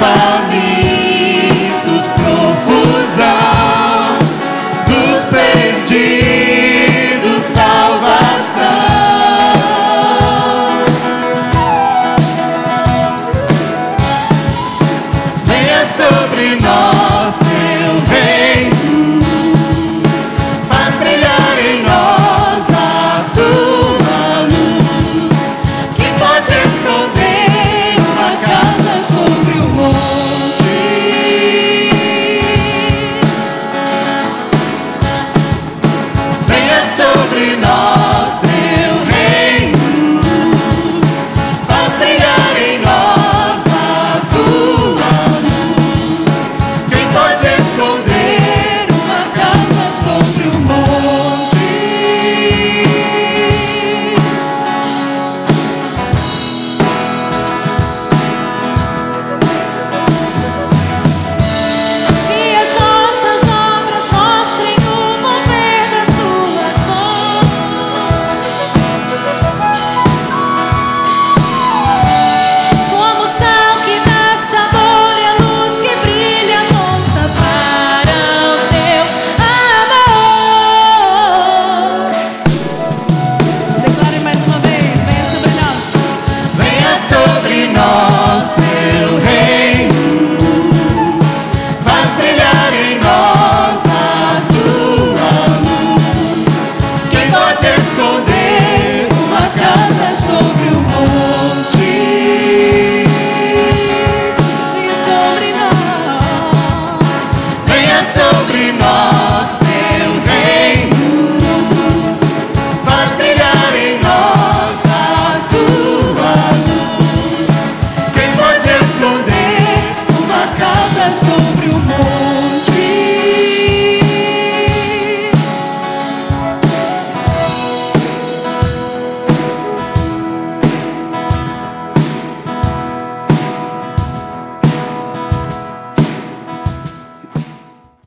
famintos, profusão dos perdidos, salvação. Venha sobre nós.